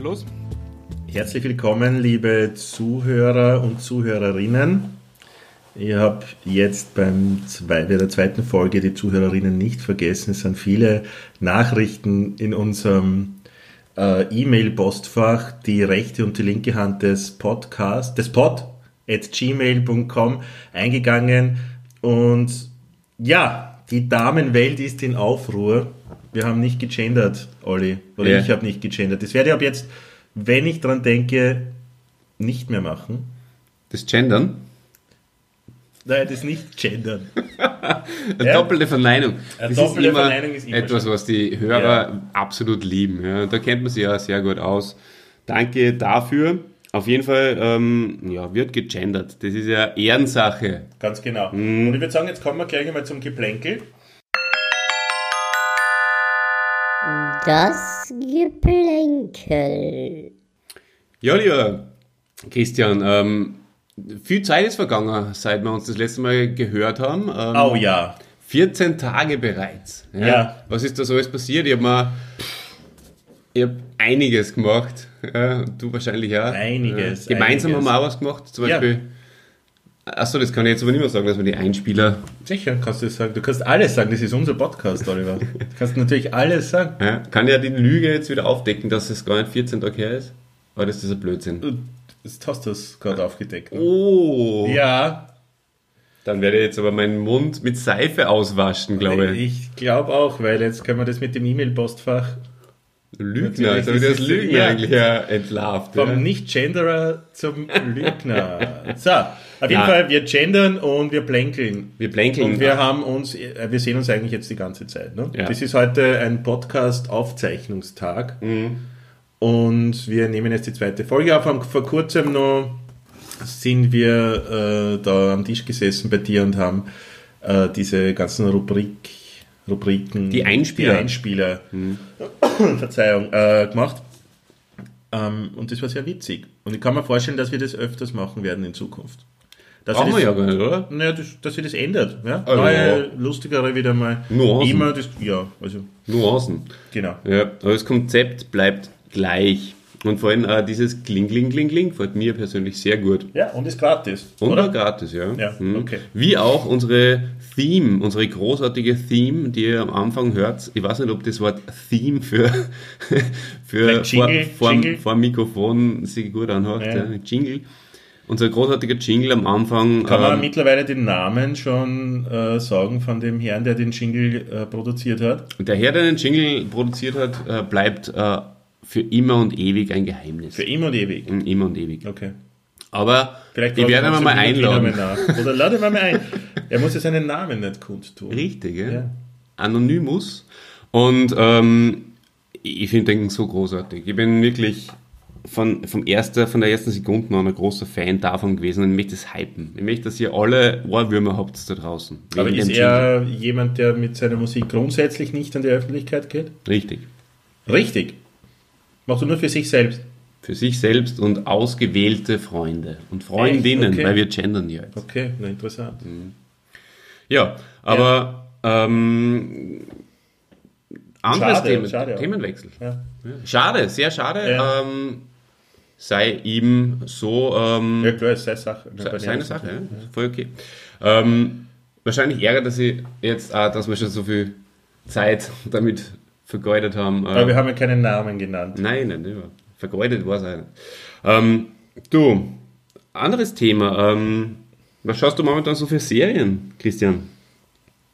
Los? Herzlich willkommen, liebe Zuhörer und Zuhörerinnen. Ich habe jetzt beim bei der zweiten Folge die Zuhörerinnen nicht vergessen. Es sind viele Nachrichten in unserem äh, E-Mail-Postfach, die rechte und die linke Hand des Podcasts, des Pod at gmail.com eingegangen. Und ja, die Damenwelt ist in Aufruhr. Wir haben nicht gegendert, Olli. Oder Ja. ich habe nicht gegendert. Das werde ich ab jetzt, wenn ich dran denke, nicht mehr machen. Das Gendern? Nein, das nicht gendern. Eine Ja. doppelte Verneinung. Eine Das doppelte ist immer Verneinung ist immer etwas, schön. was die Hörer Ja. absolut lieben. Ja, da kennt man sich ja sehr gut aus. Danke dafür. Auf jeden Fall ähm, ja, wird gegendert. Das ist ja Ehrensache. Ganz genau. Mhm. Und ich würde sagen, jetzt kommen wir gleich einmal zum Geplänkel. Das Geplänkel. Ja, lieber Christian, ähm, viel Zeit ist vergangen, seit wir uns das letzte Mal gehört haben. Ähm, Oh ja. 14 Tage bereits. Ja. Was ist da so alles passiert? Ich habe mal ich hab einiges gemacht. Ja, du wahrscheinlich auch. Einiges, Ja. Gemeinsam einiges. haben wir auch was gemacht. Zum Ja. Beispiel. Achso, das kann ich jetzt aber nicht mehr sagen, dass wir die Einspieler. Sicher kannst du das sagen. Du kannst alles sagen. Das ist unser Podcast, Oliver. Du kannst natürlich alles sagen. Ja, kann ja die Lüge jetzt wieder aufdecken, dass es gar nicht 14 Tage her ist? Oder ist das ein Blödsinn? Jetzt hast du es gerade aufgedeckt. ne? Oh! Ja, Dann werde ich jetzt aber meinen Mund mit Seife auswaschen, glaube ich. ich glaube auch, weil jetzt können wir das mit dem E-Mail-Postfach Lügner, jetzt habe ich das ja. eigentlich ja entlarvt. vom Ja. Nicht-Genderer zum Lügner. So, auf jeden Ja. Fall, wir gendern und wir plänkeln. Wir plänkeln. Und wir haben uns, äh, wir sehen uns eigentlich jetzt die ganze Zeit. Ne? Das ist heute ein Podcast-Aufzeichnungstag. Und wir nehmen jetzt die zweite Folge auf. Vor kurzem noch sind wir äh, da am Tisch gesessen bei dir und haben äh, diese ganzen Rubrik, Rubriken, Die Einspieler. die Einspieler Verzeihung, äh, gemacht. Ähm, und das war sehr witzig. Und ich kann mir vorstellen, dass wir das öfters machen werden in Zukunft. Dass Brauchen wir ja gar nicht, oder? naja, das, dass sich das ändert. Ja? Also, Neue, lustigere wieder mal. Nuancen. Immer das, ja, also, Nuancen. genau. Ja, aber das Konzept bleibt gleich. Und vor allem äh, dieses Kling, Kling, Kling, Kling gefällt mir persönlich sehr gut. Ja, und ist gratis. Und oder? gratis, ja. Ja, Mhm. okay. Wie auch unsere Theme, unsere großartige Theme, die ihr am Anfang hört. Ich weiß nicht, ob das Wort Theme für, für Jingle, vor, vor, Jingle? vor Mikrofon sich gut anhört. Ja. Ja. Jingle. Unser großartiger Jingle am Anfang. Kann man ähm, mittlerweile den Namen schon äh, sagen von dem Herrn, der den Jingle äh, produziert hat? der Herr, der den Jingle produziert hat, äh, bleibt äh, für immer und ewig ein Geheimnis. Für immer und ewig. Mm, Immer und ewig. Okay. Aber Vielleicht ich werde fragen ihn wir mal und einladen. Oder lade mal ein. Er muss ja seinen Namen nicht kundtun. Richtig, ja. Ja. Anonymous. Und ähm, ich finde den so großartig. Ich bin wirklich von, vom erster, von der ersten Sekunde an ein großer Fan davon gewesen und ich möchte es hypen. Ich möchte, dass ihr alle Ohrwürmer habt da draußen. Aber ist er jemand, der mit seiner Musik grundsätzlich nicht an die Öffentlichkeit geht? Richtig. Richtig. Macht er nur für sich selbst. Für sich selbst und ausgewählte Freunde und Freundinnen, Okay. weil wir gendern ja jetzt. Okay, na interessant. Ja, aber ähm, anderes Schade, Thema, schade. Themenwechsel. Ja. Schade, sehr schade. Ja. Ähm, sei ihm so ähm, Ja, klar, seine Sache. se- seine Sache, ja. voll okay. Ähm, wahrscheinlich ärgert er sich jetzt auch, dass wir schon so viel Zeit damit vergeudet haben. Aber wir Äh, haben ja keinen Namen genannt. nein, nein, nicht. wahr. Vergeudet war es nicht. Ähm, du, anderes Thema. Ähm, was schaust du momentan so für Serien, Christian?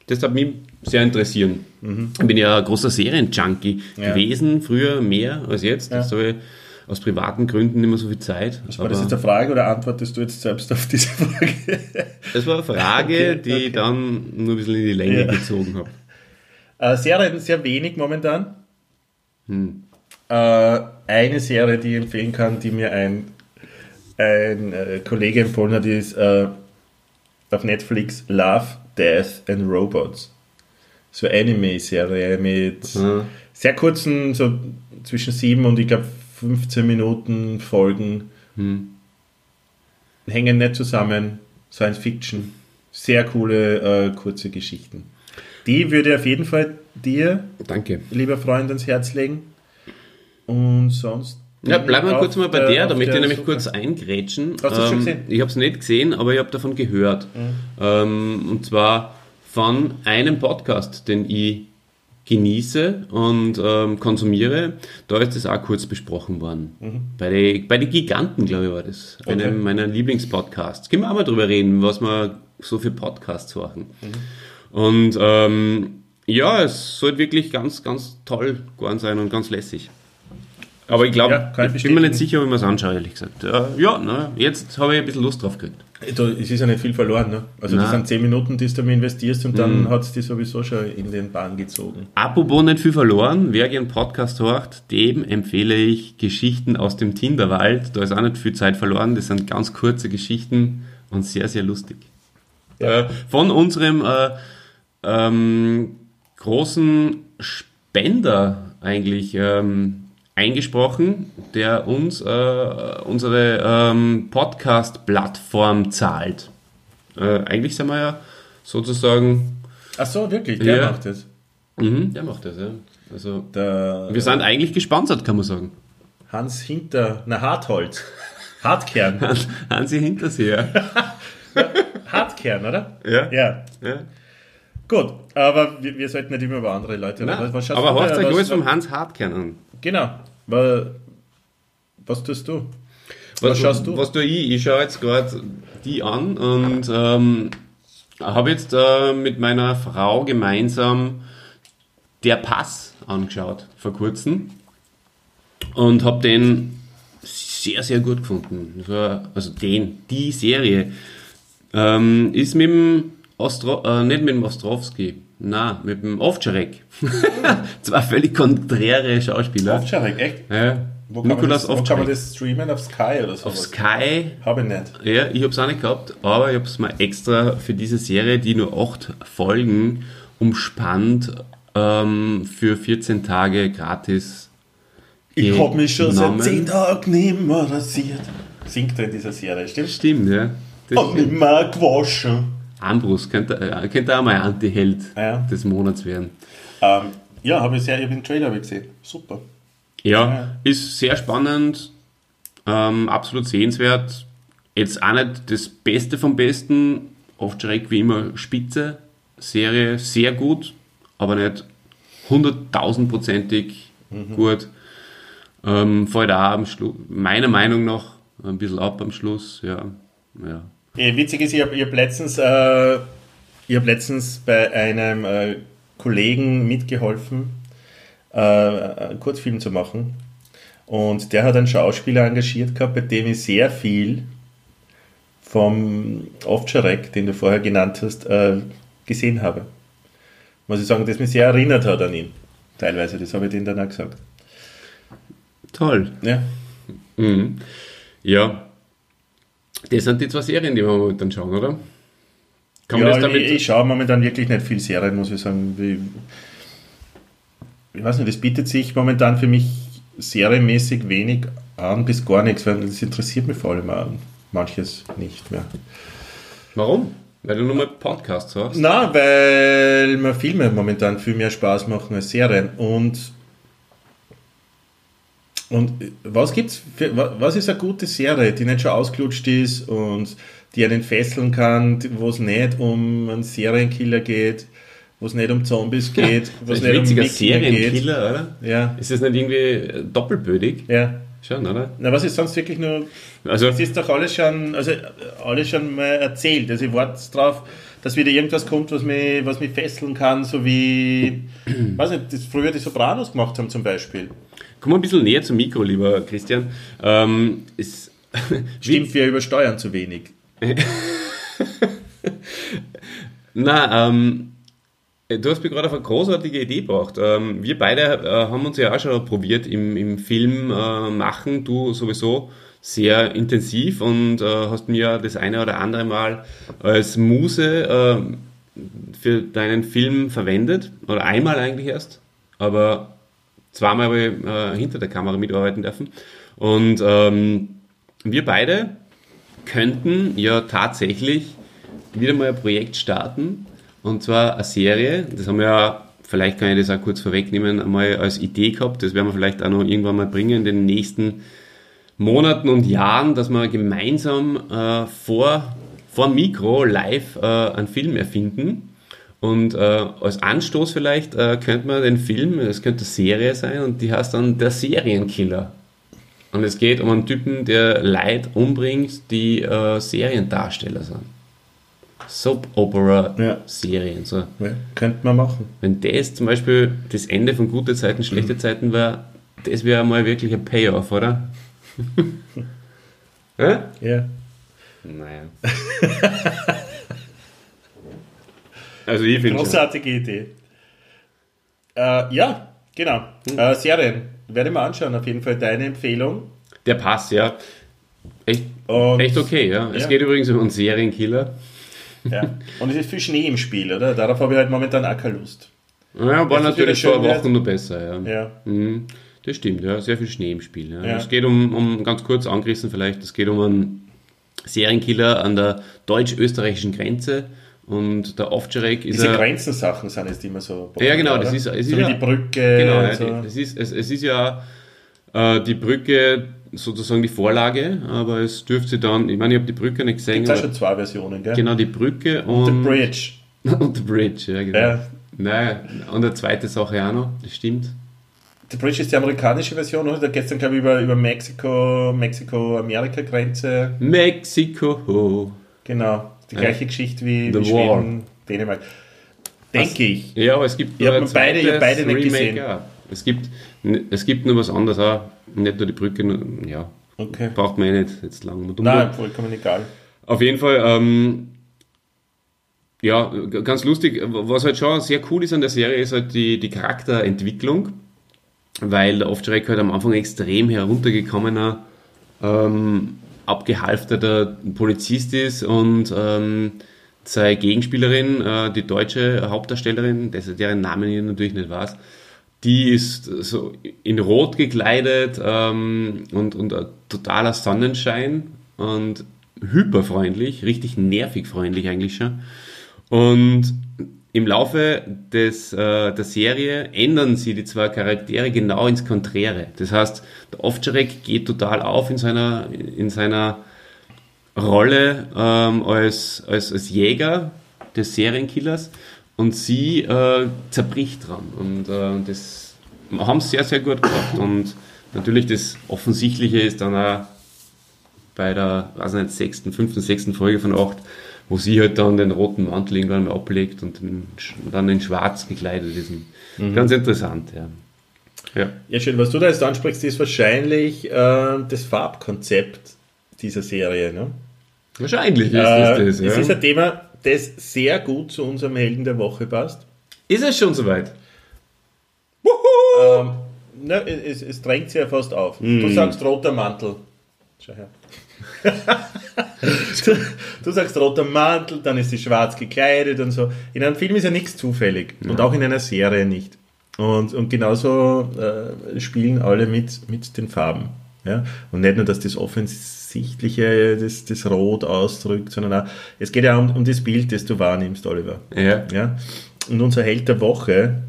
Das hat mich sehr interessieren. Ich bin ja ein großer Serienjunkie Mhm. Ja. gewesen, früher mehr als jetzt. Ja. Ich aus privaten Gründen nicht mehr so viel Zeit. War das jetzt eine Frage oder antwortest du jetzt selbst auf diese Frage? das war eine Frage, Okay, die okay. ich dann nur ein bisschen in die Länge Ja. gezogen habe. Äh, Serien sehr wenig momentan. Hm. Äh, eine Serie, die ich empfehlen kann, die mir ein, ein äh, Kollege empfohlen hat, ist äh, auf Netflix Love, Death and Robots. So eine Anime-Serie mit Ja. sehr kurzen, so zwischen 7 und ich glaube 15 Minuten Folgen. Hm. Hängen nicht zusammen. Science Fiction. Sehr coole, äh, kurze Geschichten. Die würde ich auf jeden Fall dir, Danke. lieber Freund, ans Herz legen. Und sonst. Ja, bleiben wir kurz mal bei der- der, auf da möchte ich der nämlich Suche. kurz eingrätschen. Hast du es schon gesehen? Ich habe es nicht gesehen, aber ich habe davon gehört. Ähm, und zwar von einem Podcast, den ich genieße und ähm, konsumiere. Da ist das auch kurz besprochen worden. Bei den bei die Giganten, glaube ich, war das. Mhm. Okay. Einem meiner Lieblingspodcasts. Können wir auch mal drüber reden, was wir so für Podcasts machen. Mhm. Und ähm, ja, es sollte wirklich ganz, ganz toll geworden sein und ganz lässig. Aber ich glaube, Ja, ich ich bin mir nicht sicher, ob ich mir es anschaue, ehrlich gesagt. Äh, ja, na, jetzt habe ich ein bisschen Lust drauf gekriegt. Da, es ist ja nicht viel verloren. Ne? Also, das Nein. sind 10 Minuten, die du da investierst und dann hat es die sowieso schon in den Bahn gezogen. Apropos nicht viel verloren, wer gerne Podcast hört, dem empfehle ich Geschichten aus dem Tinderwald. Da ist auch nicht viel Zeit verloren, das sind ganz kurze Geschichten und sehr, sehr lustig. Äh, von unserem äh, ähm, großen Spender eigentlich ähm, eingesprochen, der uns äh, unsere ähm, Podcast-Plattform zahlt. Äh, eigentlich sind wir ja sozusagen, Ach so, wirklich? Der Ja. macht das. mhm, der macht das, ja. Also, Der wir sind eigentlich gesponsert, kann man sagen. Hans Hinter, na Hartholz. Hartkern. Hansi Hinterseher. Hartkern, oder? Ja. Ja. ja. Gut, aber wir, wir sollten nicht immer über andere Leute reden. Was- was aber du hört euch Was- alles vom Hans Hartkern an. Genau. Was, was tust du? Was schaust du? Was tue ich? Ich schaue jetzt gerade die an und ähm, habe jetzt äh, mit meiner Frau gemeinsam der Pass angeschaut vor kurzem und habe den sehr, sehr gut gefunden. Also den, die Serie. Ähm, ist mit dem Ostro äh, nicht mit dem Ostrowski, na, mit dem Ovtcharek. Zwei völlig konträre Schauspieler. Ovtcharek, echt? Ja. Wo kann, man Nikolas das, wo kann man das streamen? Auf Sky oder so? Auf Sky Habe ich nicht. ja, ich habe es auch nicht gehabt, aber ich habe es mal extra für diese Serie, die nur acht Folgen umspannt, ähm, für 14 Tage gratis. Ich hab mich schon seit 10 Tagen nicht mehr rasiert. Singt er in dieser Serie, stimmt? Stimmt, ja. Das Hab nicht mehr gewaschen. Ambrus könnte, äh, könnte auch mal Anti-Held Ja. des Monats werden. Ähm, ja, habe ich sehr, ich habe den Trailer gesehen. Super. Ja, Ja. ist sehr spannend, ähm, absolut sehenswert. Jetzt auch nicht das Beste vom Besten, oft schräg wie immer Spitze. Serie sehr gut, aber nicht hunderttausendprozentig gut. Ähm, fällt auch am Schluss, meiner Meinung nach, ein bisschen ab am Schluss. Ja, ja. Eh, witzig ist, ich habe hab letztens, äh, ich hab letztens bei einem äh, Kollegen mitgeholfen, äh, einen Kurzfilm zu machen. Und der hat einen Schauspieler engagiert gehabt, bei dem ich sehr viel vom Ovtcharek, den du vorher genannt hast, äh, gesehen habe. Muss ich sagen, das mich sehr erinnert hat an ihn. Teilweise, das habe ich denen dann auch gesagt. Toll. Ja. Mhm. Ja. Das sind die zwei Serien, die wir momentan schauen, oder? Kann ja, ich, ich schaue momentan wirklich nicht viel Serien, muss ich sagen. Wie, ich weiß nicht, das bietet sich momentan für mich serienmäßig wenig an, bis gar nichts, weil das interessiert mich vor allem auch manches nicht mehr. Warum? Weil du nur mal Podcasts hast. Na, weil mir Filme momentan viel mehr Spaß machen als Serien. Und, und was gibt's für, wa- was ist eine gute Serie, die nicht schon ausgelutscht ist und die einen fesseln kann, wo es nicht um einen Serienkiller geht, wo es nicht um Zombies geht, wo Das es nicht um Wikinger geht. Serienkiller, oder? Ja, Ist das nicht irgendwie äh, doppelbödig? ja. Schon, oder? Na, was ist sonst wirklich nur Also, Es ist doch alles schon, also äh, alles schon mal erzählt. Also ich warte drauf, dass wieder irgendwas kommt, was mich, was mich fesseln kann, so wie, weiß nicht, das früher die Sopranos gemacht haben zum Beispiel. Komm mal ein bisschen näher zum Mikro, lieber Christian. Ähm, ist, Stimmt, wir übersteuern zu wenig. Na, ähm, du hast mir gerade auf eine großartige Idee gebracht. Ähm, wir beide äh, haben uns ja auch schon probiert im, im Film äh, machen, du sowieso sehr intensiv und äh, hast mir das eine oder andere Mal als Muse äh, für deinen Film verwendet. Oder einmal eigentlich erst. Aber zweimal äh, hinter der Kamera mitarbeiten dürfen. Und ähm, wir beide könnten ja tatsächlich wieder mal ein Projekt starten. Und zwar eine Serie. Das haben wir ja, vielleicht kann ich das auch kurz vorwegnehmen, einmal als Idee gehabt. Das werden wir vielleicht auch noch irgendwann mal bringen in den nächsten Monaten und Jahren, dass wir gemeinsam äh, vor, vor Mikro live äh, einen Film erfinden. Und äh, als Anstoß vielleicht äh, könnte man den Film, es könnte eine Serie sein und die heißt dann Der Serienkiller. Und es geht um einen Typen, der Leid umbringt, die äh, Seriendarsteller sind. Soap-Opera-Serien. So. Ja, könnte man machen. Wenn das zum Beispiel das Ende von gute Zeiten, schlechte mhm. Zeiten war, das wäre mal wirklich ein Payoff, oder? ja? Ja. Naja. also ich finde Großartige schon. Idee. Äh, ja, genau. Hm. Äh, Serien. Werde ich mal anschauen, auf jeden Fall deine Empfehlung. Der passt, ja. Echt, Und, echt okay, ja. Es ja. geht übrigens um einen Serienkiller. Ja. Und es ist viel Schnee im Spiel, oder? Darauf habe ich halt momentan auch keine Lust. Ja, war natürlich vor Wochen nur besser, ja. ja. Mhm. Das stimmt, ja. Sehr viel Schnee im Spiel. Ja. ja. Es geht um, um, ganz kurz angerissen vielleicht, es geht um einen Serienkiller an der deutsch-österreichischen Grenze. Und der Ovtcharek ist. Diese Grenzensachen sind jetzt immer so. Ja, genau, das ist, es so ist wie die Brücke. Genau, ja, so. es, ist, es, es ist ja äh, die Brücke sozusagen die Vorlage, aber es dürfte dann, ich meine, ich habe die Brücke nicht gesehen. Gibt es schon zwei Versionen, gell? Genau, die Brücke und. Und The Bridge. und The Bridge, ja, genau. Ja. Nein, und eine zweite Sache auch noch, das stimmt. The Bridge ist die amerikanische Version, oder? Da geht es dann, glaube ich, über, über Mexiko, Mexiko-Amerika-Grenze. Mexiko. Genau, die gleiche. Geschichte wie, wie Schweden, Dänemark. Denke ich. Ja, aber es gibt ich habe beide, ich beide nicht gesehen. Auch. Es gibt, es gibt nur was anderes auch. Nicht nur die Brücke, nur, ja. Okay. Braucht man eh nicht jetzt lang. Nein, vollkommen egal. Auf jeden Fall, ähm, ja, ganz lustig. Was halt schon sehr cool ist an der Serie, ist halt die, die Charakterentwicklung weil der Ovtcharek halt am Anfang extrem heruntergekommener, ähm, abgehalfterter Polizist ist und ähm, seine Gegenspielerin, äh, die deutsche Hauptdarstellerin, deren Namen ich natürlich nicht weiß, die ist so in Rot gekleidet ähm, und, und totaler Sonnenschein und hyperfreundlich, richtig nervig freundlich eigentlich schon. Und im Laufe des, äh, der Serie ändern sie die zwei Charaktere genau ins Konträre. Das heißt, der Ovtcharek geht total auf in seiner, in seiner Rolle ähm, als, als, als Jäger des Serienkillers und sie äh, zerbricht dran. Und äh, das haben sie sehr, sehr gut gemacht. Und natürlich das Offensichtliche ist dann auch bei der, weiß nicht, sechsten, fünften, sechsten Folge von acht, wo sie halt dann den roten Mantel irgendwann mal ablegt und dann in schwarz gekleidet ist. Mhm. Ganz interessant, ja. ja. Ja, schön. Was du da jetzt ansprichst, ist wahrscheinlich äh, das Farbkonzept dieser Serie. Ne? Wahrscheinlich ist äh, das. Ja. Es ist ein Thema, das sehr gut zu unserem Helden der Woche passt. Ist es schon soweit? Ähm, ne, es, es, drängt sich ja fast auf. Mm. Du sagst roter Mantel. Schau her. du, sagst roter Mantel, dann ist sie schwarz gekleidet und so. In einem Film ist ja nichts zufällig ja. und auch in einer Serie nicht. Und, und genauso äh, spielen alle mit, mit den Farben. Ja? Und nicht nur, dass das Offensichtliche, das, das Rot ausdrückt, sondern auch, es geht ja um, um das Bild, das du wahrnimmst, Oliver. Ja. ja? Und unser Held der Woche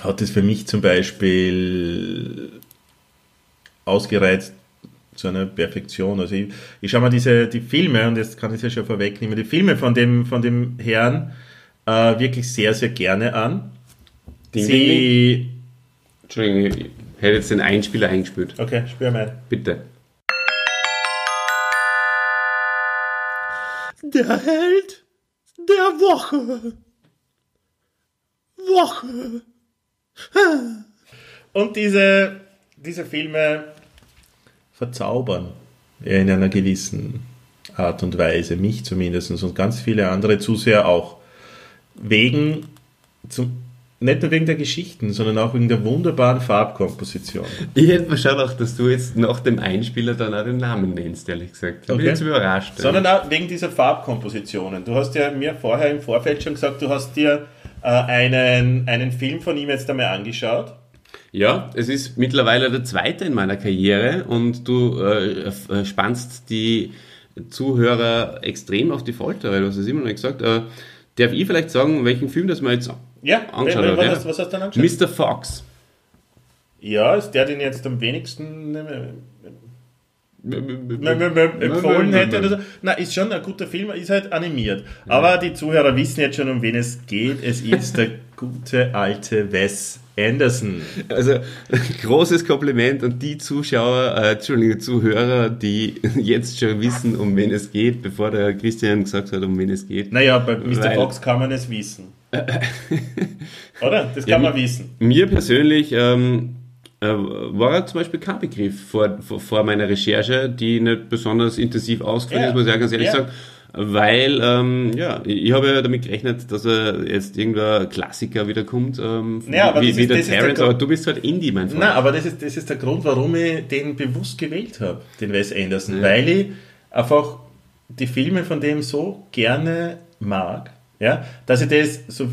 hat es für mich zum Beispiel ausgereizt zu einer Perfektion. Also ich, ich schaue mal diese, die Filme, und jetzt kann ich es ja schon vorwegnehmen, die Filme von dem, von dem Herrn äh, wirklich sehr, sehr gerne an. Ding, Sie, Entschuldigung, ich hätte jetzt den Einspieler eingespielt. Okay, spür mal. Bitte. Der Held der Woche. Woche. Und diese, diese Filme verzaubern in einer gewissen Art und Weise, mich zumindest und ganz viele andere Zuseher auch. Wegen zum, nicht nur wegen der Geschichten, sondern auch wegen der wunderbaren Farbkomposition. Ich hätte mir schon gedacht, dass du jetzt nach dem Einspieler dann auch den Namen nennst, ehrlich gesagt. Bin Okay. jetzt überrascht. Sondern auch wegen dieser Farbkompositionen. Du hast ja mir vorher im Vorfeld schon gesagt, du hast dir äh, einen, einen Film von ihm jetzt einmal angeschaut. Ja, es ist mittlerweile der zweite in meiner Karriere und du äh, äh, spannst die Zuhörer extrem auf die Folter, weil du hast es immer noch nicht gesagt. Äh, darf ich vielleicht sagen, welchen Film das man jetzt Ja, angeschaut was, hat? was, ja? hast, was hast du dann angeschaut? Mr. Fox. Ja, ist der, den jetzt am wenigsten empfohlen hätte oder so. Na, ist schon ein guter Film, ist halt animiert. Aber die Zuhörer wissen jetzt schon, um wen es geht. Es ist der gute alte Wes Anderson. Also großes Kompliment und die Zuschauer, äh, Entschuldigung, Zuhörer, die jetzt schon wissen, um wen es geht, bevor der Christian gesagt hat, um wen es geht. Naja, bei Mr. Weil- Fox kann man es wissen. Oder? Das kann Ja, man wissen. Mir persönlich ähm, äh, war zum Beispiel kein Begriff vor, vor, vor meiner Recherche, die nicht besonders intensiv ausgefallen Ja. ist, muss ich auch ganz ehrlich Ja. sagen. Weil, ähm, ja, ich habe ja damit gerechnet, dass er jetzt irgendein Klassiker wiederkommt, ähm, Ja, aber wie, das wie ist- der das ist der Terrence, aber du bist halt Indie, mein Freund. Na, aber das ist, das ist der Grund, warum ich den bewusst gewählt habe, den Wes Anderson. Weil ich einfach die Filme von dem so gerne mag, ja, dass ich das so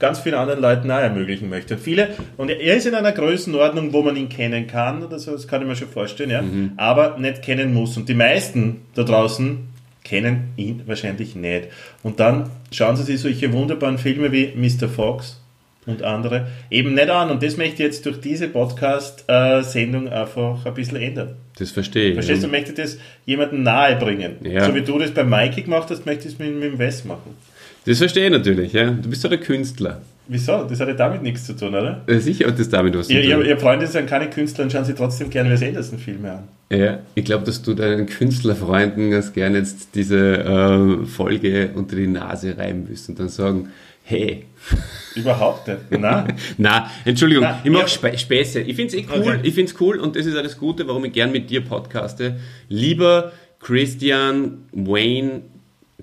ganz vielen anderen Leuten auch ermöglichen möchte. Und viele, und er ist in einer Größenordnung, wo man ihn kennen kann oder so, das kann ich mir schon vorstellen, ja, aber nicht kennen muss. Und die meisten da draußen kennen ihn wahrscheinlich nicht. Und dann schauen sie sich solche wunderbaren Filme wie Mr. Fox und andere eben nicht an. Und das möchte ich jetzt durch diese Podcast-Sendung einfach ein bisschen ändern. Das verstehe ich. Verstehst du, Und- möchte das jemandem nahe bringen. Ja. So wie du das bei Mikey gemacht hast, möchte ich es mit, mit dem Wes machen. Das verstehe ich natürlich, ja. Du bist halt ein Künstler. Wieso? Das hat ja damit nichts zu tun, oder? Äh, Sicher hat das damit was zu tun. ihr, ihr Freunde sind keine Künstler und schauen sich trotzdem gerne Wes Anderson-Filme an. Ja, ich glaube, dass du deinen Künstlerfreunden ganz gerne jetzt diese äh, Folge unter die Nase reiben willst und dann sagen, hey, Überhaupt nicht. Nein. na, Entschuldigung, Na, ich mache ja. Spä Späße. Ich finde es eh cool, Okay. ich finde es cool und das ist das Gute, warum ich gern mit dir podcaste. Lieber Christian, Wayne,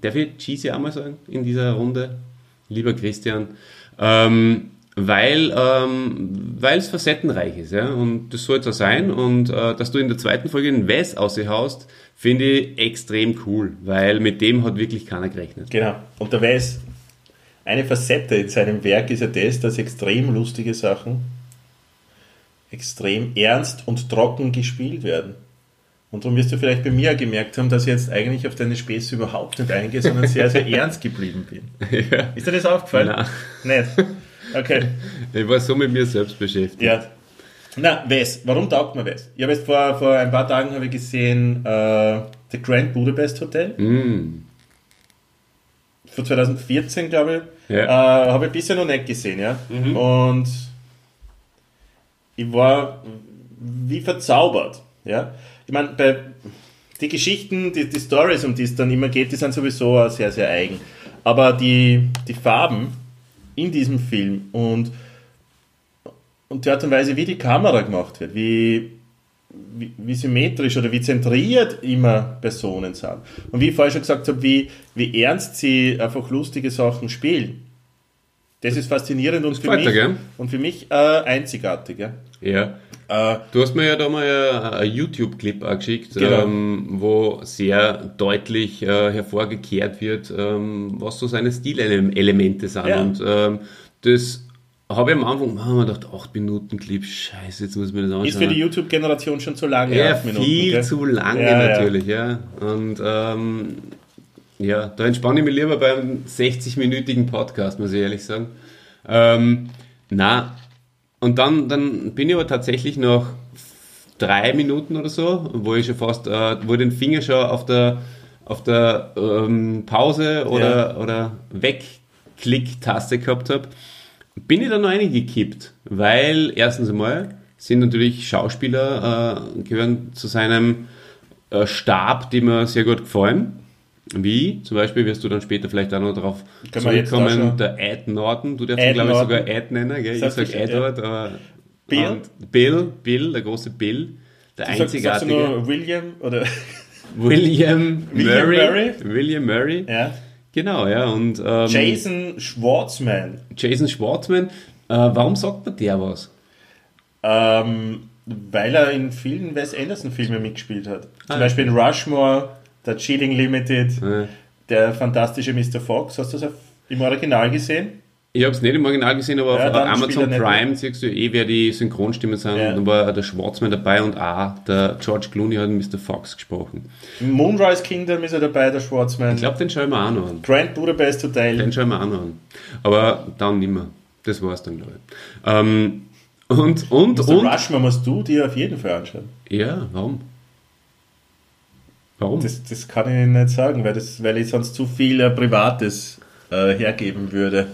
darf ich Cheesy auch mal sagen in dieser Runde? Lieber Christian, ähm, weil ähm, es facettenreich ist, ja, und das soll es auch sein und äh, dass du in der zweiten Folge den Wes aushaust, finde ich extrem cool, weil mit dem hat wirklich keiner gerechnet. Genau. Und der Wes, eine Facette in seinem Werk ist ja das, dass extrem lustige Sachen extrem ernst und trocken gespielt werden. Und darum wirst du vielleicht bei mir gemerkt haben, dass ich jetzt eigentlich auf deine Späße überhaupt nicht eingehe, sondern sehr, sehr ernst geblieben bin. ja. Ist dir das aufgefallen? Nein. Nicht? Okay. Ich war so mit mir selbst beschäftigt. Ja. Na, Wes, warum taugt man Wes? Ich habe jetzt vor, vor ein paar Tagen habe ich gesehen äh, The Grand Budapest Hotel. Mm. Von 2014, glaube ich. Ja. Äh, habe ich bisher noch nicht gesehen, ja. Und ich war wie verzaubert, ja. Ich meine, bei die Geschichten, die, die Stories, um die es dann immer geht, die sind sowieso sehr, sehr eigen. Aber die, die Farben in diesem Film und, und die Art und Weise, wie die Kamera gemacht wird, wie, wie, wie symmetrisch oder wie zentriert immer Personen sind. Und wie ich vorher schon gesagt habe, wie, wie ernst sie einfach lustige Sachen spielen. Das ist faszinierend und, für mich, gell? und für mich äh, einzigartig. Ja. Ja. Äh, Du hast mir ja da mal ein- ein YouTube-Clip geschickt, Genau. ähm, wo sehr deutlich äh, hervorgekehrt wird, ähm, was so seine Stilelemente sind. Ja. Und ähm, das habe ich am Anfang oh, gedacht, 8 Minuten Clip, scheiße, jetzt muss ich mir das anschauen. ist für die YouTube-Generation schon zu lange. ja, Minuten, viel gell? zu lange Ja, ja. natürlich, ja. Und ähm, ja, da entspanne ich mich lieber beim 60-minütigen Podcast, muss ich ehrlich sagen. Ähm, na, und dann, dann bin ich aber tatsächlich nach drei Minuten oder so, wo ich schon fast, äh, wo den Finger schon auf der, auf der ähm, Pause oder, oder Wegklick-Taste gehabt habe, bin ich da noch reingekippt, weil erstens einmal sind natürlich Schauspieler, äh, gehören zu seinem äh, Stab, die mir sehr gut gefallen. Wie, zum Beispiel wirst du dann später vielleicht auch noch darauf zurückkommen, der Ed Norton, du darfst ihn glaube ich sogar Ed nennen, gell? ich Sagst du sag schon, Edward, aber Bill? und Bill, Bill, der große Bill, der Du sagst, sagst du einzigartige nur William oder William, William Murray, Murray? William Murray, ja? Genau, ja. Und, ähm, Jason Schwartzman. Jason Schwartzman. Äh, warum sagt man der was? Ähm, weil er in vielen Wes Anderson-Filmen mitgespielt hat. Zum Ah, Beispiel in Rushmore, der Cheating Limited, Äh, der fantastische Mr. Fox. Hast du das im Original gesehen? Ich habe es nicht im Original gesehen, aber Ja, auf Amazon Prime siehst du eh, wer die Synchronstimmen sind. Ja. Da war der Schwarzmann dabei und auch der George Clooney hat Mr. Fox gesprochen. Im Moonrise Kingdom ist er dabei, der Schwarzman. Ich glaube, den schauen wir auch noch an. Grand Budapest Hotel. Den schauen wir auch noch an. Aber dann nimmer. Das war's dann, glaube ich. Ähm, und, und, Mr. und. Rushmore musst du dir auf jeden Fall anschauen. Ja, warum? Warum? Das, das kann ich nicht sagen, weil, das, weil ich sonst zu viel äh, Privates äh, hergeben würde.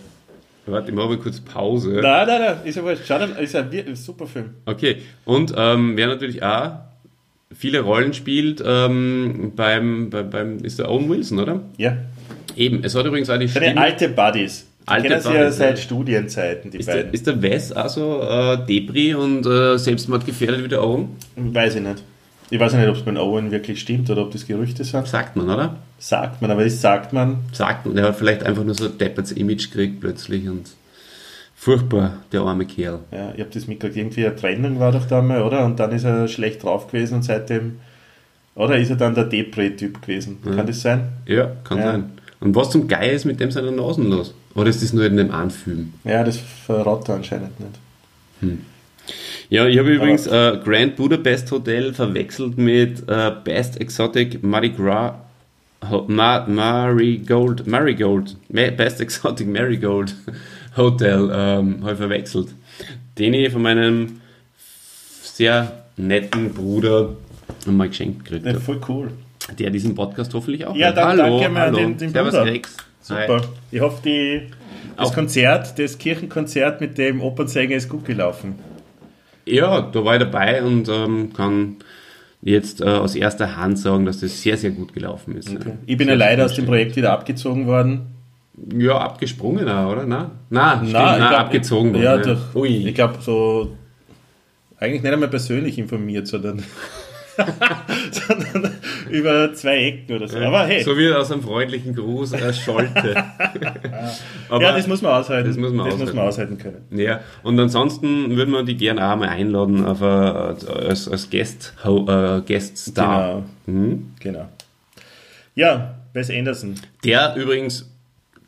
Warte, ich mache kurz Pause. Nein, nein, nein, ist. Schau dir, ist ein, super Film. Okay, und ähm, wer natürlich auch viele Rollen spielt ähm, beim, beim, beim, ist der Owen Wilson, oder? Ja. Eben, es hat übrigens auch die Seine Stimme. alte Buddies. Die Alte kennen sie ja seit. Studienzeiten, die Ist der, beiden. ist der Wes also äh, Debris und äh, Selbstmordgefährdet wie der Owen? Weiß ich nicht. Ich weiß ja nicht, ob es beim Owen wirklich stimmt oder ob das Gerüchte sind. Sagt man, oder? Sagt man, aber das sagt man. Sagt man, der hat vielleicht einfach nur so ein depperts Image gekriegt plötzlich und furchtbar, der arme Kerl. Ja, ich habe das mitgekriegt. Irgendwie eine Trennung war doch da mal, oder? Und dann ist er schlecht drauf gewesen und seitdem. Oder ist er dann der Depre-Typ gewesen? Kann das sein? Ja, kann Ja. sein. Und was zum Geier ist mit dem seiner Nasen los? Oder ist das nur in dem Anfühlen? Ja, das verrat er anscheinend nicht. Ja, ich habe übrigens äh, Grand Budapest Hotel verwechselt mit äh, Best Exotic Mardi Gras Ma Marigold, Marigold, Ma- Best Exotic Marigold Hotel ähm, habe ich verwechselt. Den ich von meinem sehr netten Bruder mal geschenkt gekriegt habe. voll cool. Der diesen Podcast hoffentlich auch Ja, dann hallo, danke mal hallo. den- den Servus Bruder. Rex. Super. Hi. Ich hoffe, die, das Auch- Konzert, das Kirchenkonzert mit dem Opernsänger ist gut gelaufen. Ja, da war ich dabei und ähm, kann jetzt äh, aus erster Hand sagen, dass das sehr, sehr gut gelaufen ist. Ja. Ich bin ja Sehr leider aus dem. Projekt wieder abgezogen worden. Ja, abgesprungen oder? Nein, nein, stimmt, ich glaub, abgezogen worden. Ja, ja. durch, Ui. ich glaube, so eigentlich nicht einmal persönlich informiert, sondern, sondern über zwei Ecken oder so. Aber hey, So wie aus einem freundlichen Gruß erschollte. Aber, ja, das muss man aushalten. das muss man das aushalten. muss man aushalten können. ja, und ansonsten würden wir die gerne auch mal einladen auf a, als, als Guest, äh, Guest Star. Genau. Mhm. genau. Ja, Wes Anderson. Der übrigens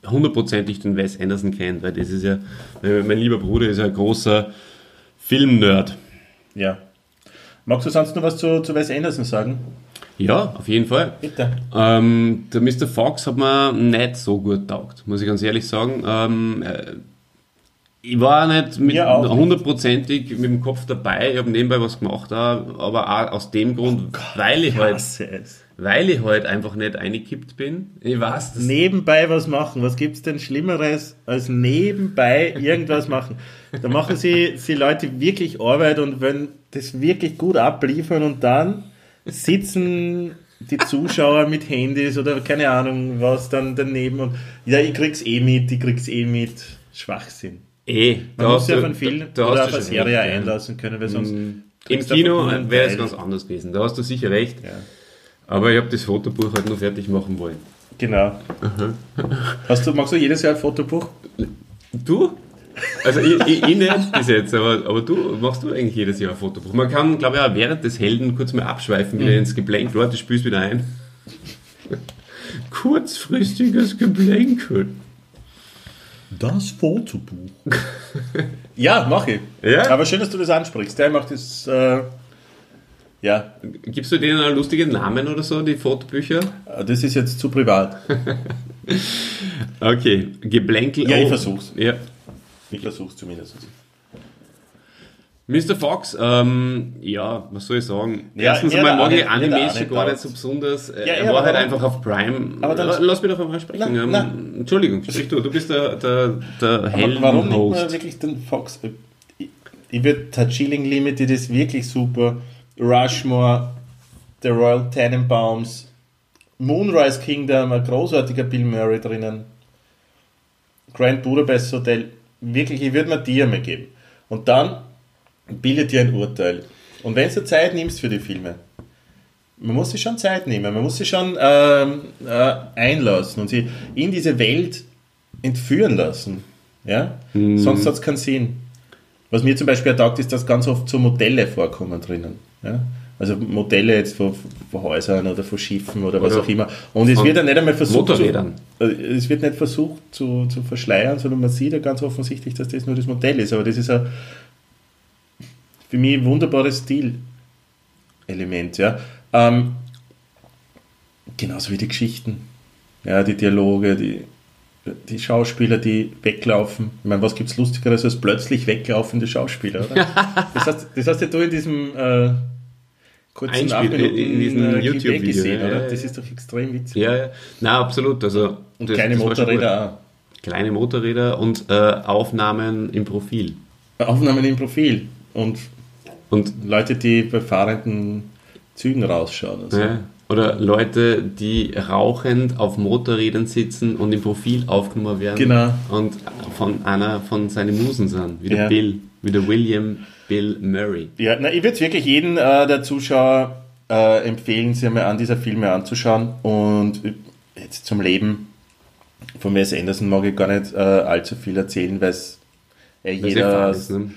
hundertprozentig den Wes Anderson kennt, weil das ist ja, äh, mein lieber Bruder ist ja ein großer Filmnerd. Ja. Magst du sonst noch was zu, zu Wes Anderson sagen? Ja, auf jeden Fall. Bitte. Ähm, der Mr. Fox hat mir nicht so gut taugt, muss ich ganz ehrlich sagen. Ähm, äh, ich war nicht mit hundertprozentig mit dem Kopf dabei. Ich habe nebenbei was gemacht, aber auch aus dem Grund, weil ich halt, es. weil ich halt einfach nicht eingekippt bin. Ich weiß, das Nebenbei was machen. Was gibt's denn Schlimmeres als nebenbei irgendwas machen? Da machen sie, sie Leute wirklich Arbeit und wenn das wirklich gut abliefern und dann sitzen die Zuschauer mit Handys oder keine Ahnung was dann daneben und ja, ich krieg's eh mit, ich krieg's eh mit. Schwachsinn. eh, Man da muss du- einen Film da- da oder hast auf du eine Serie recht, ja. einlassen können, weil sonst Im kriegst du Kino wäre es ganz anders gewesen. Da hast du sicher recht. Ja, Aber ich habe das Fotobuch halt nur fertig machen wollen. genau. Hast du, magst du jedes Jahr ein Fotobuch? Du? Also ich, ich, ich nicht bis jetzt, aber, aber du machst du eigentlich jedes Jahr ein Fotobuch. Man kann, glaube ich, auch während des Helden kurz mal abschweifen, wieder ins Geplänkel. Warte, du spielst wieder ein. Kurzfristiges Geplänkel. Das Fotobuch. ja, mache ich. Ja? Aber schön, dass du das ansprichst. Der macht das. Äh, ja, Gibst du denen einen lustigen Namen oder so, die Fotobücher? das ist jetzt zu privat. Okay, Geplänkel. Ja, ich versuch's. Ja. Ich versuch's zumindest. Mr. Fox, ähm, ja, was soll ich sagen? Ja, Erstens einmal mag ich Arne- der Anime Arne schon gar nicht so besonders. Äh, Ja, er war halt einfach auf Prime. Aber dann- La- Lass mich doch einmal sprechen. Na, Ähm, na. Entschuldigung, sprich du, du bist der, der, der Aber warum nimmt man wirklich den Fox? Ich, ich würde Chilling Limited ist wirklich super. Rushmore, The Royal Tenenbaums, Moonrise Kingdom, ein großartiger Bill Murray drinnen. Grand Budapest Hotel, wirklich, ich würde mir die einmal geben. Und dann bildet dir ein Urteil. Und wenn du Zeit nimmst für die Filme, man muss sich schon Zeit nehmen, man muss sich schon ähm, äh, einlassen und sie in diese Welt entführen lassen. Ja? Mhm. Sonst hat es keinen Sinn. Was mir zum Beispiel ertaugt, ist, dass ganz oft so Modelle vorkommen drinnen. Ja? Also Modelle jetzt von, von Häusern oder von Schiffen oder, oder was auch immer. Und es wird dann nicht einmal versucht, zu, äh, es wird nicht versucht zu, zu verschleiern, sondern man sieht ja ganz offensichtlich, dass das nur das Modell ist. Aber das ist ein, für mich ein wunderbares Stilelement. Ja. Ähm, genauso wie die Geschichten, ja, die Dialoge, die, die Schauspieler, die weglaufen. Ich meine, was gibt es Lustigeres als plötzlich weglaufende Schauspieler, oder? das, hast, das hast ja du in diesem äh, kurzen Einspiel in diesem äh, YouTube-Video gesehen, oder? Das ist doch extrem witzig. Ja, ja. Na, absolut. Also, und das, kleine das Motorräder auch. Kleine Motorräder und äh, Aufnahmen im Profil. Aufnahmen im Profil. Und, und Leute, die bei fahrenden Zügen rausschauen. Und so. ja. Oder Leute, die rauchend auf Motorrädern sitzen und im Profil aufgenommen werden. Genau. Und von einer von seinen Musen sind, wie der ja. Bill, wie der William Bill Murray. Ja, na, ich würde wirklich jeden äh, der Zuschauer äh, empfehlen, sich einmal an dieser Filme anzuschauen. Und jetzt zum Leben von Wes Anderson mag ich gar nicht äh, allzu viel erzählen, weil es äh, jeder. Ist, ne?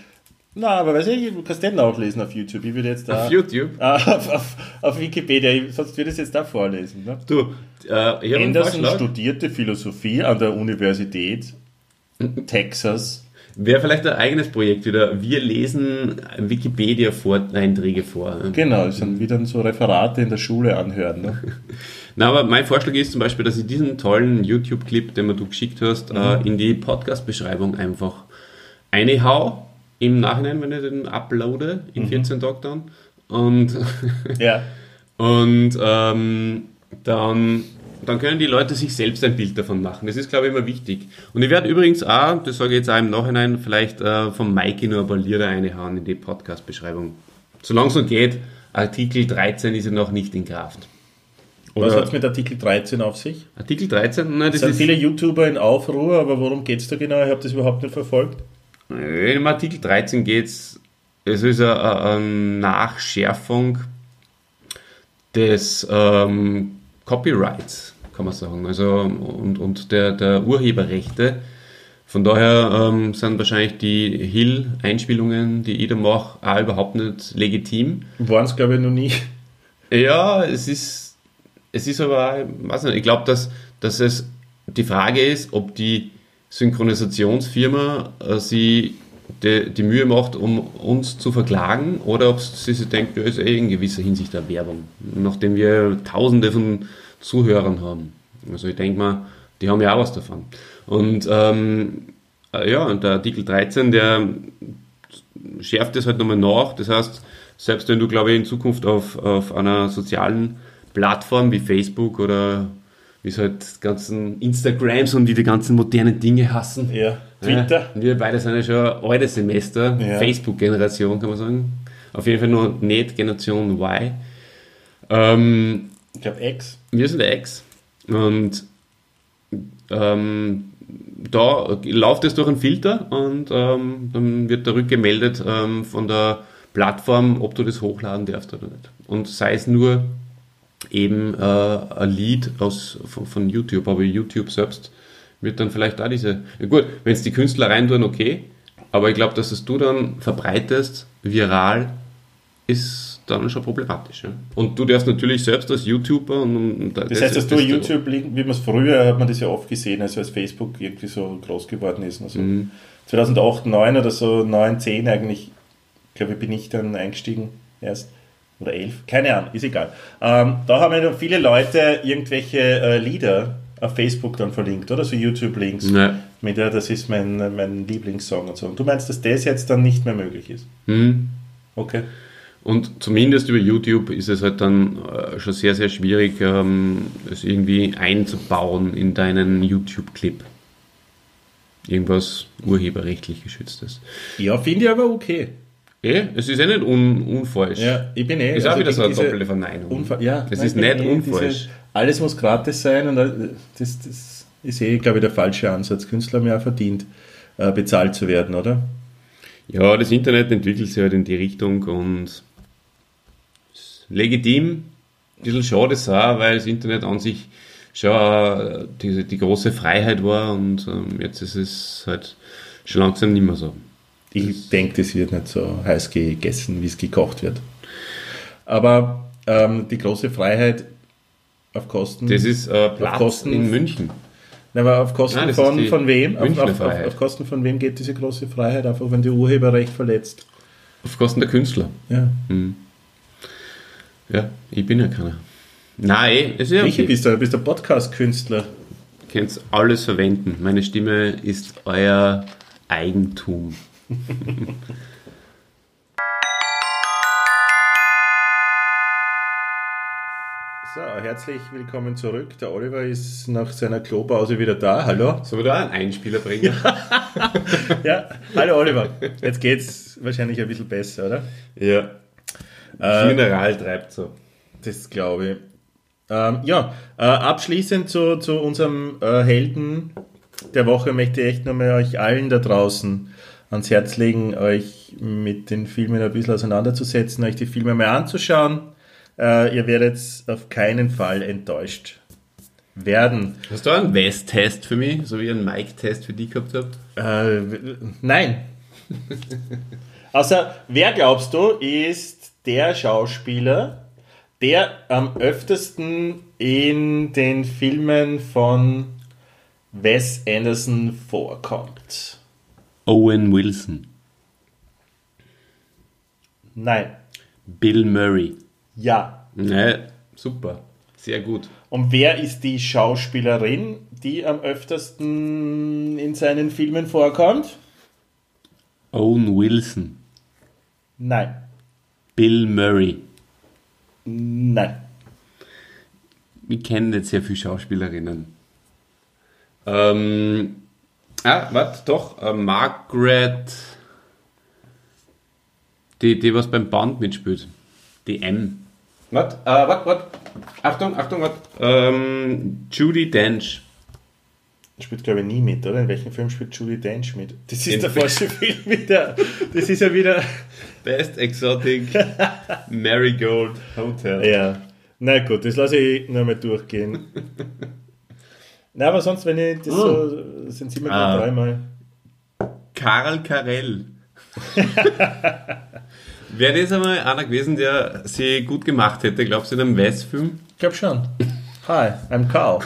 Na, aber weiß ich, du kannst den nachlesen auf YouTube. Ich würde jetzt da. Auf YouTube? Ah, auf, auf, auf, Wikipedia, sonst würde ich es jetzt da vorlesen. Ne? Du, äh, Anderson studierte Philosophie an der Universität Texas Wäre vielleicht ein eigenes Projekt wieder. Wir lesen Wikipedia-Einträge vor. Genau, das sind wieder so Referate in der Schule anhören. Ne? Na, aber mein Vorschlag ist zum Beispiel, dass ich diesen tollen YouTube-Clip, den du geschickt hast, mhm. äh, in die Podcast-Beschreibung einfach einhau. Im Nachhinein, wenn ich den uploade, in mhm. 14 Tagen dann. Und, ja. und ähm, dann dann können die Leute sich selbst ein Bild davon machen. Das ist, glaube ich, immer wichtig. Und ich werde übrigens auch, das sage ich jetzt auch im Nachhinein, vielleicht äh, vom Mikey nur ein paar Lieder reinhauen in die Podcast-Beschreibung. Solange es so geht, Artikel 13 ist ja noch nicht in Kraft. Oder Was hat es mit Artikel 13 auf sich? Artikel 13? Nein, das sind viele YouTuber in Aufruhr, aber worum geht es da genau? Ich habe das überhaupt nicht verfolgt. Im Artikel 13 geht es, es ist eine, eine Nachschärfung des ähm, Copyrights, kann man sagen, also und, und der, der Urheberrechte. Von daher ähm, sind wahrscheinlich die Hill-Einspielungen, die ich da mache, auch überhaupt nicht legitim. Waren es, glaube ich, noch nie. Ja, es ist, es ist aber, weiß nicht, ich glaube, dass, dass es die Frage ist, ob die Synchronisationsfirma äh, sie die, die, Mühe macht, um uns zu verklagen, oder ob sie sich denkt, ja, ist eh in gewisser Hinsicht eine Werbung. Nachdem wir tausende von Zuhörern haben. Also ich denke mal, die haben ja auch was davon. Und ähm, äh, ja, und der Artikel 13, der schärft das halt nochmal nach. Das heißt, selbst wenn du, glaube ich, in Zukunft auf, auf einer sozialen Plattform wie Facebook oder wie es halt ganzen Instagrams und die die ganzen modernen Dinge hassen. Ja, Twitter. Ja, wir beide sind ja schon alte Semester, ja. Facebook-Generation kann man sagen. Auf jeden Fall nur nicht Generation Y. Ähm, ich glaube X. Wir sind X. Und ähm, da läuft es durch einen Filter und ähm, dann wird da rückgemeldet ähm, von der Plattform, ob du das hochladen darfst oder nicht. Und sei es nur eben äh, ein Lied aus, von, von, YouTube, aber YouTube selbst wird dann vielleicht da diese. Ja gut, wenn es die Künstler reintun, okay, aber ich glaube, dass es du dann verbreitest, viral, ist dann schon problematisch. Ja? Und du darfst natürlich selbst als YouTuber und, das, das heißt, dass du YouTube, wie man es früher hat man das ja oft gesehen, also als Facebook irgendwie so groß geworden ist. Also mhm. 2008, 2009 oder so, 9, 10 eigentlich, glaube ich, bin ich dann eingestiegen erst. Oder 11, keine Ahnung, ist egal. Ähm, da haben ja viele Leute irgendwelche äh, Lieder auf Facebook dann verlinkt, oder? So YouTube-Links. Ja. Mit der, das ist mein, mein Lieblingssong und so. Und du meinst, dass das jetzt dann nicht mehr möglich ist? Mhm. Okay. Und zumindest über YouTube ist es halt dann äh, schon sehr, sehr schwierig, ähm, es irgendwie einzubauen in deinen YouTube-Clip. Irgendwas urheberrechtlich geschütztes. Ja, finde ich aber okay. Eh, es ist eh nicht un, unfalsch. Ja, ich bin eh. Ist also auch wieder so eine doppelte Verneinung. Unfall, ja, es ist nicht eh unfalsch. Diese, alles muss gratis sein und äh, das, das ist eh, glaube ich, der falsche Ansatz. Künstler haben ja auch verdient, äh, bezahlt zu werden, oder? Ja, das Internet entwickelt sich halt in die Richtung und legitim. bisschen schade ist auch, weil das Internet an sich schon äh, die, die große Freiheit war und ähm, jetzt ist es halt schon langsam nicht mehr so. Ich denke, das wird nicht so heiß gegessen, wie es gekocht wird. Aber ähm, die große Freiheit auf Kosten. Das ist äh, auf Platz Kosten, in München. Nein, aber auf Kosten Nein, das ist von, von wem? Auf, auf, auf, auf Kosten von wem geht diese große Freiheit? Einfach wenn die Urheberrecht verletzt. Auf Kosten der Künstler. Ja. Ja, ich bin ja keiner. Nein, es ist ja okay. bist du bist der Podcast-Künstler. Ihr könnt alles verwenden. Meine Stimme ist euer Eigentum. So, herzlich willkommen zurück. Der Oliver ist nach seiner Klopause wieder da. Hallo. Sollen wir da einen Einspieler bringen? Ja, hallo Oliver. Jetzt geht's wahrscheinlich ein bisschen besser, oder? ja. Äh, Mineral treibt so. Das glaube ich. Ähm, ja, äh, abschließend zu, zu unserem äh, Helden der Woche möchte ich echt nochmal euch allen da draußen ans Herz legen, euch mit den Filmen ein bisschen auseinanderzusetzen, euch die Filme mal anzuschauen. Äh, ihr werdet auf keinen Fall enttäuscht werden. Hast du einen West-Test für mich, so wie ich einen Mike-Test für dich gehabt habe? Äh, nein. Außer, wer glaubst du, ist der Schauspieler, der am öftesten in den Filmen von Wes Anderson vorkommt? Owen Wilson. Nein. Bill Murray. Ja. Ne, super. Sehr gut. Und wer ist die Schauspielerin, die am öftesten in seinen Filmen vorkommt? Owen Wilson. Nein. Bill Murray. Nein. Wir kennen jetzt sehr viele Schauspielerinnen. Ähm, ah, warte, doch, äh, Margaret, die, die was beim Band mitspielt. Die M. Warte, äh, warte, warte. Achtung, Achtung, warte. Ähm, Judy Dench. Spielt, glaube ich, nie mit, oder? In welchem Film spielt Julie Dench mit? Das ist In- der falsche Film wieder. Das ist ja wieder. Best Exotic Marigold Hotel. Ja. Na gut, das lasse ich nochmal durchgehen. Na, aber sonst, wenn ich das so. sind sie mir Ah. dreimal. Karl Karell. Wäre das einmal einer gewesen, der sie gut gemacht hätte, glaubst du, in einem West-Film? Ich glaube schon. Hi, I'm Carl.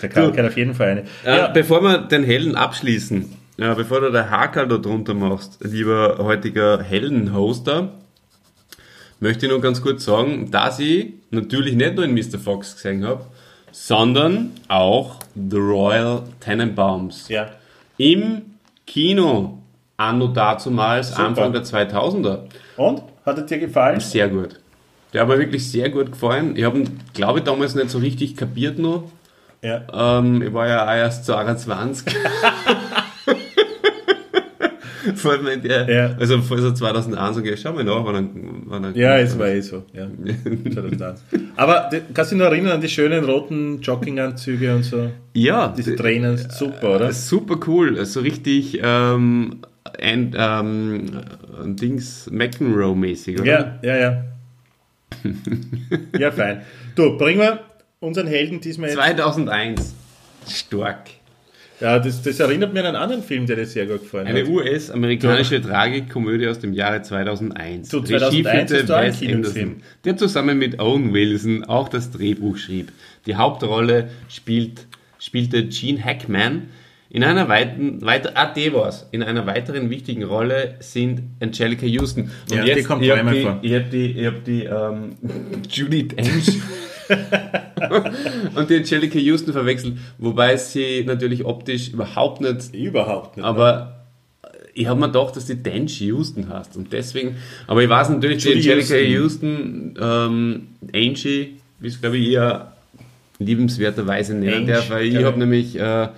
Der Karl kennt auf jeden Fall eine. Ja. Ja, Bevor wir den Helden abschließen, ja, bevor du der Hakel da drunter machst, lieber heutiger Helden-Hoster, möchte ich nur ganz kurz sagen, dass ich natürlich nicht nur in Mr. Fox gesehen habe, sondern auch The Royal Tenenbaums. ja. Im Kino, anno dazumals, Super. Anfang der 2000er. Und? Hat er dir gefallen? Sehr gut. Der hat mir wirklich sehr gut gefallen. Ich habe ihn, glaube ich, damals nicht so richtig kapiert noch. Ja. Ähm, ich war ja auch erst 22. Vor allem in der, Ja. Also vor so 2001 so, schau mal nach, wann er, wann er Ja, es war eh so. Ja. 2001. Aber kannst du dich noch erinnern an die schönen roten Jogginganzüge und so? Ja, Diese Trainer, super, oder? super cool. So richtig ähm, ein, ähm, Dings McEnroe-mäßig, oder? Ja, ja, ja. ja, fein. Du, bringen wir unseren Helden diesmal jetzt. 2001. Stark. Ja, das, das erinnert mich an einen anderen Film, der dir sehr gut gefallen Eine hat. US-amerikanische Tragikkomödie aus dem Jahre 2001. Zu 2001 Regie hast führte du einen Wes Kinofilm. Anderson, der zusammen mit Owen Wilson auch das Drehbuch schrieb. Die Hauptrolle spielt, spielte Gene Hackman. In einer weiten, weiter, ah, war's. In einer weiteren wichtigen Rolle sind Angelica Houston. Und Ja, die kommt ich hab dreimal die. Ich habe die, ich hab die ähm, Judy Dench und die Angelica Houston verwechselt, wobei sie natürlich optisch überhaupt nicht Überhaupt nicht. aber ich habe mir gedacht, dass die Dench Houston hast und deswegen, aber ich weiß natürlich, die Angelica Houston, ähm, Angie, wie es glaube ich eher liebenswerterweise nennen darf, weil ich habe nämlich äh,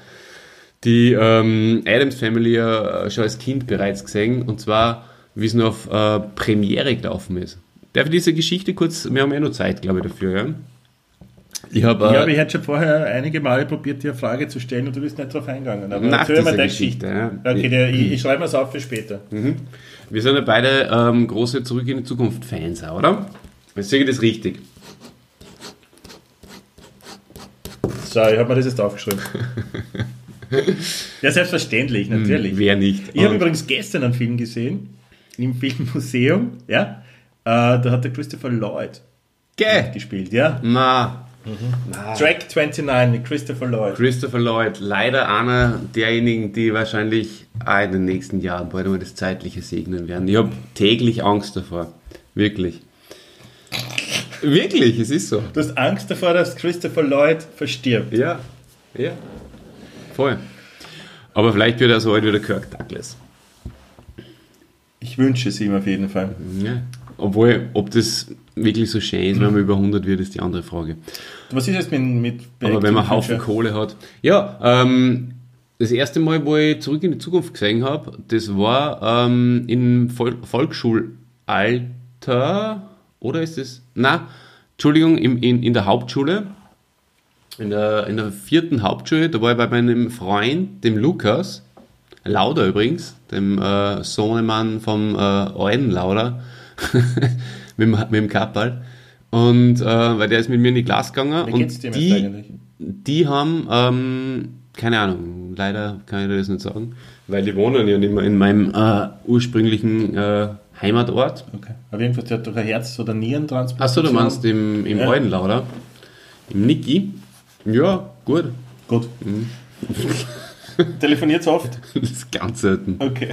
die ähm, Adams Family äh, schon als Kind bereits gesehen und zwar, wie es noch auf äh, Premiere gelaufen ist. Darf ich diese Geschichte kurz, wir haben ja noch Zeit, glaube ich, dafür, ja? Ich habe ja, äh, ich hätte schon vorher einige Male probiert, dir eine Frage zu stellen und du bist nicht drauf eingegangen. Aber Nach erzähl mal deine Geschichte, ja. Okay, der, ich, ich schreibe mir es auf für später. Wir sind ja beide ähm, große Zurück in die Zukunft Fans, auch, oder? Jetzt sage ich das richtig. So, ich habe mir das jetzt aufgeschrieben. ja, selbstverständlich, natürlich. Hm, wer nicht? Ich habe übrigens gestern einen Film gesehen, im Filmmuseum, ja. Äh, da hat der Christopher Lloyd Gell? gespielt, ja. Na, Track 29 mit Christopher Lloyd. Christopher Lloyd, leider einer derjenigen, die wahrscheinlich auch in den nächsten Jahren bald mal das Zeitliche segnen werden. Ich habe täglich Angst davor. Wirklich. Wirklich, es ist so. Du hast Angst davor, dass Christopher Lloyd verstirbt. Ja, ja. Voll. Aber vielleicht wird er so alt wie der Kirk Douglas. Ich wünsche es ihm auf jeden Fall. Ja. Obwohl, ob das wirklich so schön ist, wenn man über 100 wird, ist die andere Frage. Was ist jetzt mit, mit Aber wenn man Haufen? Kohle hat. Ja, ähm, das erste Mal, wo ich zurück in die Zukunft gesehen habe, das war ähm, im Vol Volksschulalter. Oder ist das? Na, Entschuldigung, im, in, in der Hauptschule. In der, in der vierten Hauptschule, da war ich bei meinem Freund, dem Lukas, Lauder übrigens, dem äh, Sohnemann vom äh, alten Lauder, mit, dem- mit dem Kappal. Und äh, weil der ist mit mir in die Klasse gegangen. Wie und die, eigentlich? die haben, ähm, keine Ahnung, leider kann ich dir das nicht sagen, weil die wohnen ja nicht mehr in meinem äh, ursprünglichen äh, Heimatort. Okay. Auf jeden Fall, der hat doch ein Herz- oder Nierentransplantation. Achso, du meinst im, im Ja. Altenlauder? Im Niki? Ja, gut. Gut. Mhm. Telefoniert oft? Das ist ganz selten. Okay.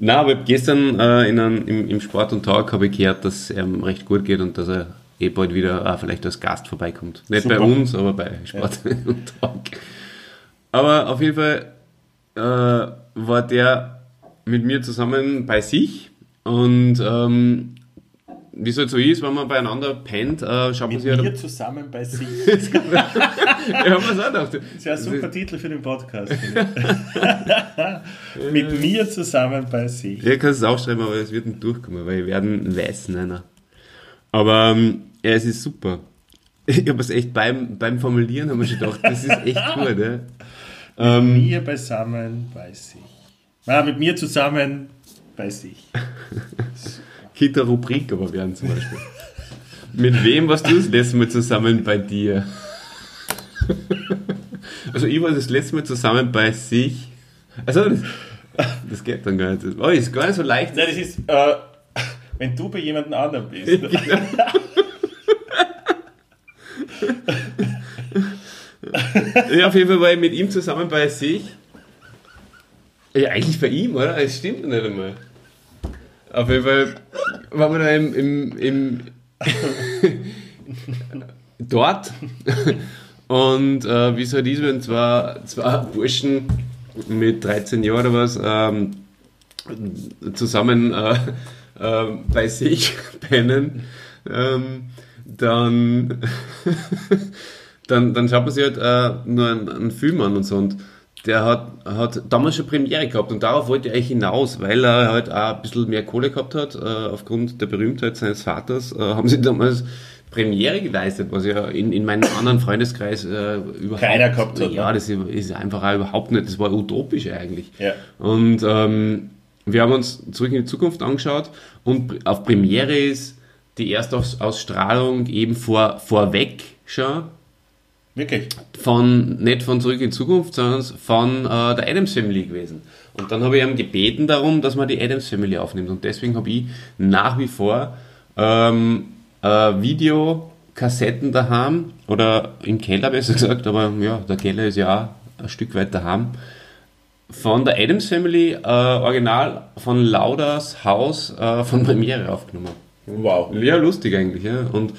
Na, aber gestern äh, in einem, im, im Sport und Tag habe ich gehört, dass es ihm recht gut geht und dass er eh bald wieder äh, vielleicht als Gast vorbeikommt. Nicht Super. bei uns, aber bei Sport und Tag. Aber auf jeden Fall äh, war der mit mir zusammen bei sich und ähm, wie es halt so ist, wenn man beieinander pennt, äh, schaut man Mit sich halt mir zusammen bei sich. ja, es auch gedacht. Das ist ja ein super Titel für den Podcast. Mit mir zusammen bei sich. Ja, kannst es aufschreiben, aber es wird nicht durchkommen, weil wir werden einen weißen einer. Aber ähm, ja, es ist super. Ich habe es echt beim, beim Formulieren haben wir schon gedacht, das ist echt gut. Ja. Ähm, Mir beisammen bei sich. Ah, mit mir zusammen bei sich. Kita Rubrik aber werden zum Beispiel. Mit wem warst du das letzte Mal zusammen bei dir? Also ich war das letzte Mal zusammen bei sich. Also das, das geht dann gar nicht. Oh, ist gar nicht so leicht. Nein, das ist, äh, wenn du bei jemandem anderen bist. Ja, auf jeden Fall war ich mit ihm zusammen bei sich. Ja, eigentlich bei ihm, oder? Es stimmt nicht einmal. Auf jeden Fall waren wir da im, im, im dort und äh, wie es halt ist, wenn zwei, zwei Burschen mit 13 Jahren oder was ähm, zusammen äh, äh, bei sich pennen, ähm, dann dann, dann schaut man sich halt äh, nur einen, einen Film an und so. Und der hat, hat damals schon Premiere gehabt und darauf wollte er eigentlich hinaus, weil er halt auch ein bisschen mehr Kohle gehabt hat. Äh, aufgrund der Berühmtheit seines Vaters äh, haben sie damals Premiere geleistet, was ja in, in meinem anderen Freundeskreis äh, überhaupt Keiner gehabt hat, Ja, ne? das ist einfach auch überhaupt nicht, das war utopisch eigentlich. Ja. Und ähm, wir haben uns zurück in die Zukunft angeschaut und auf Premiere ist die Erstausstrahlung eben vor, vorweg schon Wirklich. von, nicht von Zurück in die Zukunft, sondern von äh, der Adams Family gewesen. Und dann habe ich ihm gebeten darum, dass man die Adams Family aufnimmt. Und deswegen habe ich nach wie vor ähm, äh, Videokassetten daheim oder im Keller besser gesagt, aber ja, der Keller ist ja auch ein Stück weit daheim. Von der Adams Family, äh, original von Lauders Haus äh, von Premiere aufgenommen. Wow. Ja, lustig eigentlich, ja. Und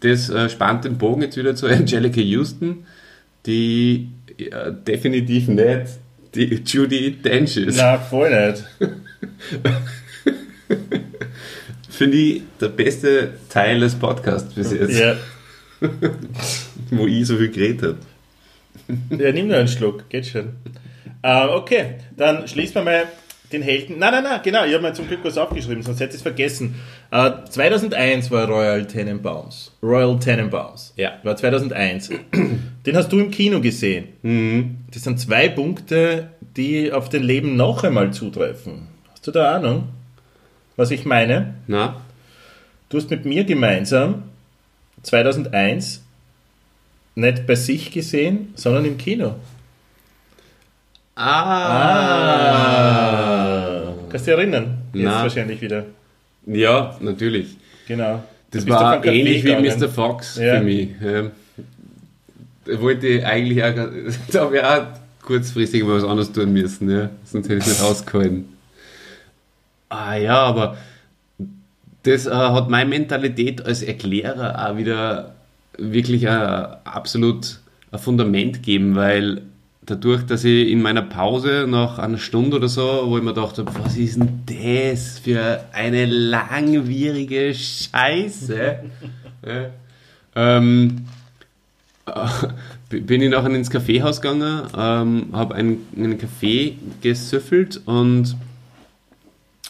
das äh, spannt den Bogen jetzt wieder zu Angelica Houston, die äh, definitiv nicht die Judy Dench ist. Na, voll nicht. Finde ich der beste Teil des Podcasts bis jetzt, Ja. wo ich so viel geredet habe. ja, nimm nur einen Schluck, geht schon. Äh, okay, dann schließen wir mal den Helden. Nein, nein, nein, genau, ich habe mir zum Glück was aufgeschrieben, sonst hätte ich es vergessen. Äh, 2001 war Royal Tenenbaums. Royal Tenenbaums. Ja. War 2001. Den hast du im Kino gesehen. Mhm. Das sind zwei Punkte, die auf dein Leben noch einmal zutreffen. Hast du da Ahnung, was ich meine? Na? Du hast mit mir gemeinsam 2001 nicht bei sich gesehen, sondern im Kino. Ah. Kannst du dich erinnern? Jetzt Na. wahrscheinlich wieder. Ja, natürlich. Genau. Das war ähnlich wie gegangen. Mr. Fox Ja. für mich. Da wollte ich eigentlich auch, da habe ich auch kurzfristig mal was anderes tun müssen, ja. sonst hätte ich es nicht ausgehalten. Ah ja, aber das äh, hat meine Mentalität als Erklärer auch wieder wirklich ein, absolut ein Fundament gegeben, weil dadurch, dass ich in meiner Pause nach einer Stunde oder so, wo ich mir gedacht habe, was ist denn das für eine langwierige Scheiße, ähm, äh, bin ich nachher ins Kaffeehaus gegangen, ähm, habe einen, einen Kaffee gesüffelt und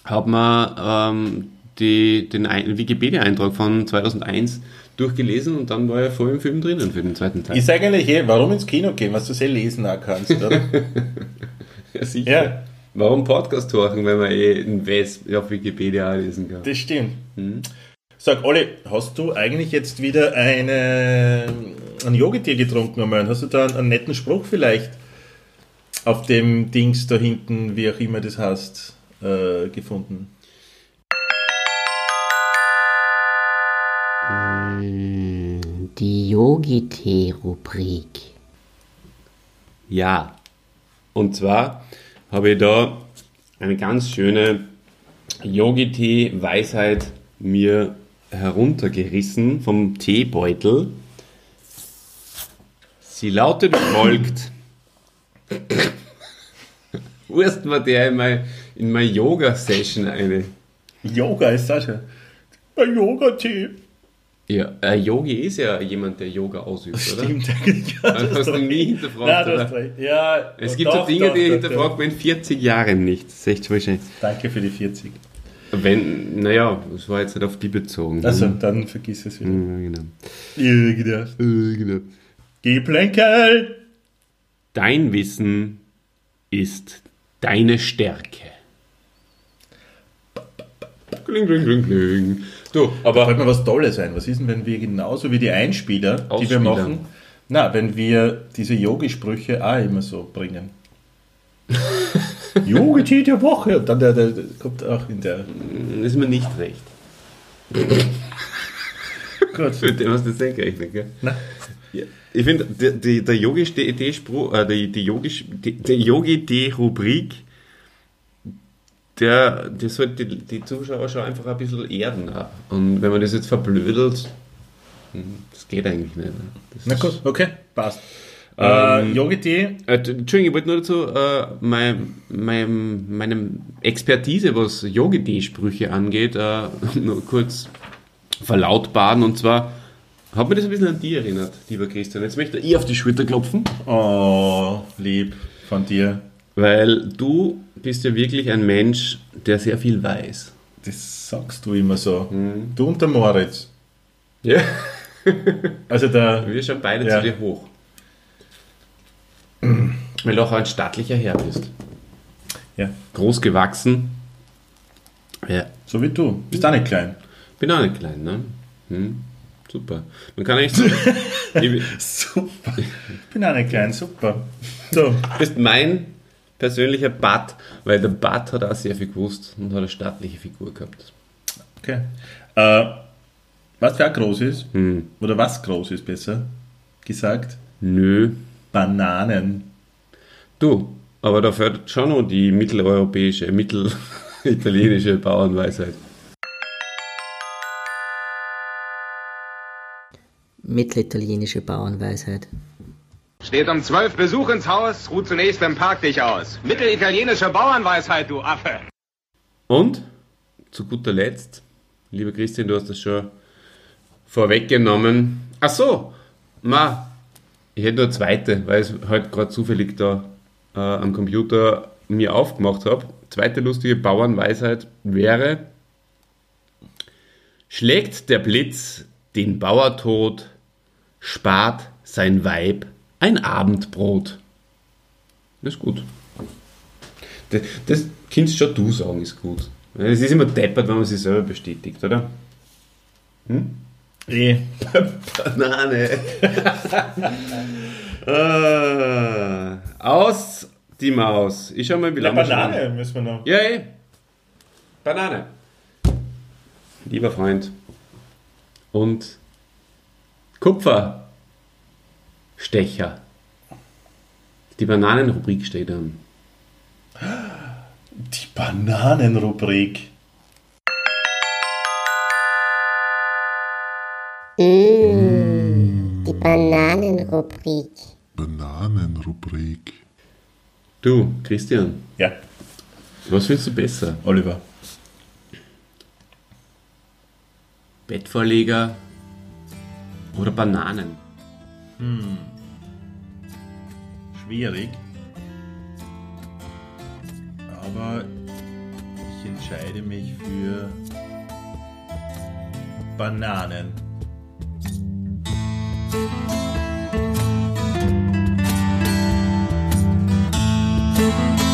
habe mir ähm, die, den Ein- Wikipedia-Eintrag von 2001 durchgelesen und dann war er voll im Film drinnen für den zweiten Teil. Ist eigentlich eh, warum ins Kino gehen, was du sehr lesen auch kannst, oder? ja, sicher. ja, Warum Podcast hören, wenn man eh in West auf Wikipedia lesen kann? das stimmt. Mhm. Sag, Olli, hast du eigentlich jetzt wieder eine, ein Yogitier getrunken einmal? Hast du da einen, einen netten Spruch vielleicht auf dem Dings da hinten, wie auch immer das heißt, äh, gefunden? Die Yogi-Tee-Rubrik. Ja. Und zwar habe ich da eine ganz schöne Yogi-Tee-Weisheit mir heruntergerissen vom Teebeutel. Sie lautet folgt. Wurst mir der in meine, in meine Yoga-Session eine. Yoga ist das ja. Ein Yoga-Tee. Ja, ein Yogi ist ja jemand, der Yoga ausübt, oder? Stimmt eigentlich. Ja, Das hast du nie hinterfragt, oder? hast recht. Ja, Es gibt doch, so Dinge, doch, die doch, hinterfragt man in 40 Jahren nicht. Das ist echt wahrscheinlich. doch. Danke für die 40. Wenn, naja, das war jetzt nicht auf die bezogen. Also, dann vergiss es wieder. Ja, genau. Irgendwas. Äh, genau. Geplänkel! Dein Wissen ist deine Stärke. Kling, kling, kling, kling. Du, aber Fällt mir was Tolles ein. Was ist denn, wenn wir genauso wie die Einspieler, die wir Ausspieler. machen, na, wenn wir diese Yogi-Sprüche auch immer so bringen? Yogi-Tee der Woche. Und dann der, der, der kommt auch in der. ist mir nicht recht. Gut. Mit dem hast du jetzt nicht gerechnet, gell? Na, Ja. Ich finde, der, der, der Yogi-Tee-Spruch, äh, die, die Yogi, die, der Yogi-Tee-Rubrik, der, der sollte die, die Zuschauer schon einfach ein bisschen erden. Auch. Und wenn man das jetzt verblödelt, hm, das geht eigentlich nicht. Ne? Das na gut, okay, passt. Ähm, äh, Yogi-Tee, Äh, Entschuldigung, ich wollte nur dazu äh, mein, mein, meine Expertise, was Yogi-Tee-Sprüche angeht, äh, nur kurz verlautbaren. Und zwar hat mir das ein bisschen an dich erinnert, lieber Christian. Jetzt möchte ich auf die Schulter klopfen, oh, lieb von dir. Weil du bist ja wirklich ein Mensch, der sehr viel weiß. Das sagst du immer so. Du und der Moritz. Ja. Also der, Wir schauen beide Ja. zu dir hoch. Weil du auch ein stattlicher Herr bist. ja, Groß gewachsen. Ja. so wie du. Bist auch nicht klein. Bin auch nicht klein, ne? Hm, super. Man kann ich- Super. Bin auch nicht klein, super. So, du bist mein persönlicher Bud, weil der Bud hat auch sehr viel gewusst und hat eine stattliche Figur gehabt. okay. Äh, was für auch groß ist, Hm, oder was groß ist besser gesagt, nö. Bananen. Du, aber da fährt schon noch die mitteleuropäische, mittelitalienische Bauernweisheit. Mittelitalienische Bauernweisheit. Steht um 12 Besuch ins Haus, ruht zunächst im Park dich aus. Mittelitalienische Bauernweisheit, du Affe. Und zu guter Letzt, lieber Christian, du hast das schon vorweggenommen. Ach so, ma, ich hätte nur zweite, weil ich es heute gerade zufällig da äh, am Computer mir aufgemacht habe. Zweite lustige Bauernweisheit wäre, schlägt der Blitz den Bauer tot, spart sein Weib ein Abendbrot. Das ist gut. Das, das kannst schon du sagen, ist gut. Es ist immer deppert, wenn man sich selber bestätigt, oder? Eh. Banane. äh, aus die Maus. Ich schau mal, wie Ja, lange wir schon- Banane müssen wir noch. Ja, eh. Banane. Lieber Freund. Und Kupferstecher. Die Bananenrubrik steht an. Die Bananenrubrik. Die Bananenrubrik. Bananenrubrik. Du, Christian, Ja, was findest du besser? Oliver. Bettvorleger oder Bananen? Hm. Schwierig. Aber ich entscheide mich für Bananen. Musik